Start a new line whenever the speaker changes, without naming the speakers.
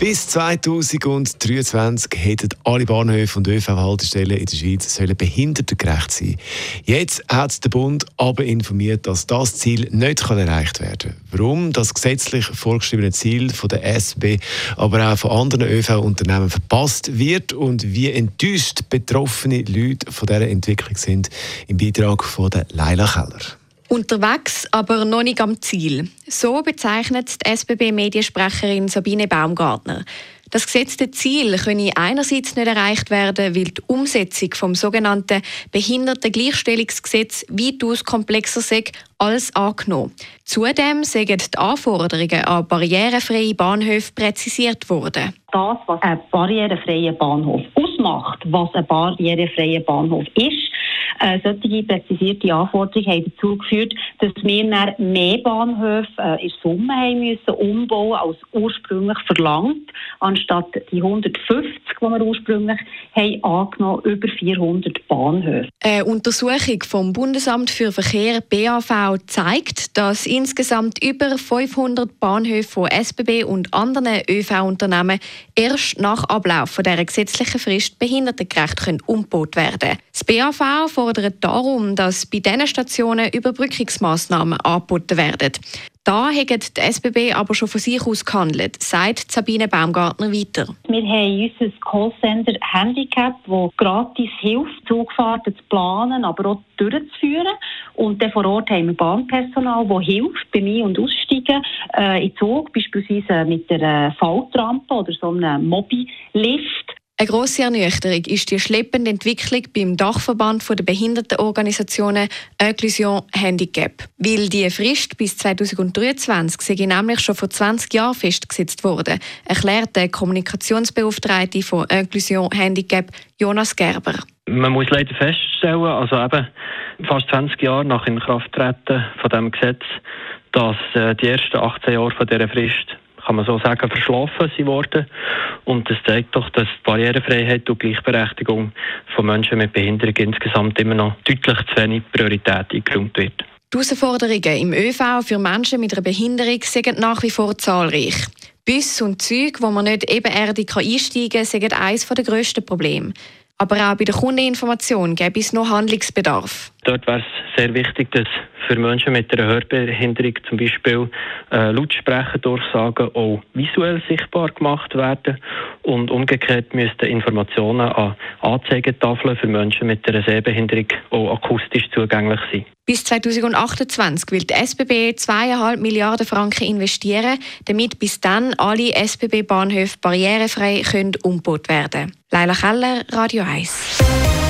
Bis 2023 hätten alle Bahnhöfe und ÖV-Haltestellen in der Schweiz sollen behindertengerecht sein. Jetzt hat der Bund aber informiert, dass das Ziel nicht erreicht werden kann. Warum das gesetzlich vorgeschriebene Ziel von der SB, aber auch von anderen ÖV-Unternehmen verpasst wird und wie enttäuscht betroffene Leute von dieser Entwicklung sind, im Beitrag von Leila Keller.
Unterwegs, aber noch nicht am Ziel. So bezeichnet die SBB-Mediensprecherin Sabine Baumgartner. Das gesetzte Ziel könne einerseits nicht erreicht werden, weil die Umsetzung vom sogenannten Behindertengleichstellungsgesetz weitaus komplexer sei als angenommen. Zudem sind die Anforderungen an barrierefreie Bahnhöfe präzisiert worden.
Das, was ein barrierefreier Bahnhof ausmacht, was ein barrierefreier Bahnhof ist, äh, solche präzisierte Anforderungen haben dazu geführt, dass wir mehr Bahnhöfe äh, in Summe haben müssen umbauen als ursprünglich verlangt, anstatt die 150, die wir ursprünglich haben angenommen, über 400 Bahnhöfe.
Eine Untersuchung vom Bundesamt für Verkehr BAV zeigt, dass insgesamt über 500 Bahnhöfe von SBB und anderen ÖV-Unternehmen erst nach Ablauf dieser gesetzlichen Frist behindertengerecht umgebaut werden können. Das BAV fordert darum, dass bei diesen Stationen Überbrückungsmaßnahmen angeboten werden. Da haben die SBB aber schon von sich aus gehandelt, sagt Sabine Baumgartner weiter.
Wir haben unser Callcenter Handicap, das gratis hilft, Zugfahrten zu planen, aber auch durchzuführen. Und dann vor Ort haben wir Bahnpersonal, das hilft beim Ein- und Aussteigen äh, in Zug, beispielsweise mit einer Faltrampe oder so einem Mobilift.
Eine grosse Ernüchterung ist die schleppende Entwicklung beim Dachverband der Behindertenorganisationen Inclusion Handicap. Weil die Frist bis 2023 sei nämlich schon vor 20 Jahren festgesetzt wurde, erklärt der Kommunikationsbeauftragte von Inclusion Handicap Jonas Gerber.
Man muss leider feststellen, also eben fast 20 Jahre nach Inkrafttreten von dem Gesetz, dass äh, die ersten 18 Jahre von dieser Frist kann man so sagen, verschlafen sie worden. Und das zeigt doch, dass die Barrierefreiheit und Gleichberechtigung von Menschen mit Behinderung insgesamt immer noch deutlich zu wenig Priorität eingeräumt wird.
Die Herausforderungen im ÖV für Menschen mit einer Behinderung sind nach wie vor zahlreich. Bus und Züge, wo man nicht ebenerdig einsteigen kann, sind eines der grössten Probleme. Aber auch bei der Kundeninformation gäbe es noch Handlungsbedarf.
Dort wäre es sehr wichtig, dass für Menschen mit einer Hörbehinderung zum Beispiel äh, Lautsprecherdurchsagen auch visuell sichtbar gemacht werden und umgekehrt müssten Informationen an Anzeigetafeln für Menschen mit einer Sehbehinderung auch akustisch zugänglich sein.
Bis 2028 will die SBB 2,5 Milliarden Franken investieren, damit bis dann alle SBB-Bahnhöfe barrierefrei können umgebaut werden können. Leila Keller, Radio 1.